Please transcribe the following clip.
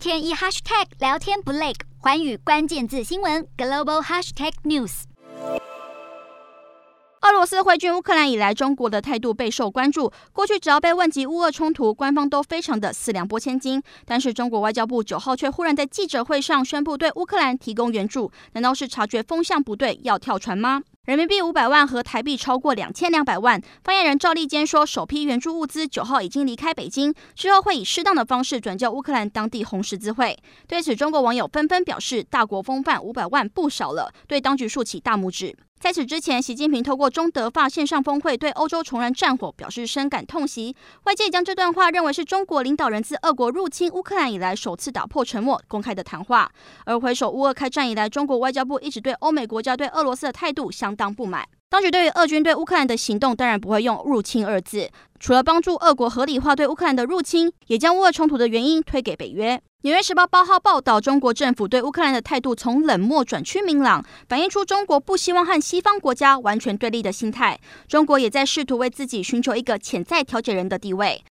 天一 hashtag 聊天不累，寰宇关键字新闻 global hashtag news。俄罗斯挥军乌克兰以来，中国的态度备受关注。过去只要被问及乌俄冲突，官方都非常的四两拨千斤。但是中国外交部九号却忽然在记者会上宣布对乌克兰提供援助，难道是察觉风向不对要跳船吗？人民币五百万和台币超过两千两百万。发言人赵立坚说，首批援助物资九号已经离开北京，之后会以适当的方式转交乌克兰当地红十字会。对此，中国网友纷纷表示：“大国风范，五百万不少了。”对当局竖起大拇指。在此之前，习近平透过中德法线上峰会对欧洲重燃战火表示深感痛惜。外界将这段话认为是中国领导人自俄国入侵乌克兰以来首次打破沉默公开的谈话。而回首乌俄开战以来，中国外交部一直对欧美国家对俄罗斯的态度相当不满。当局对于俄军对乌克兰的行动，当然不会用入侵二字。除了帮助俄国合理化对乌克兰的入侵，也将乌俄冲突的原因推给北约。纽约时报八号报道，中国政府对乌克兰的态度从冷漠转趋明朗，反映出中国不希望和西方国家完全对立的心态。中国也在试图为自己寻求一个潜在调解人的地位。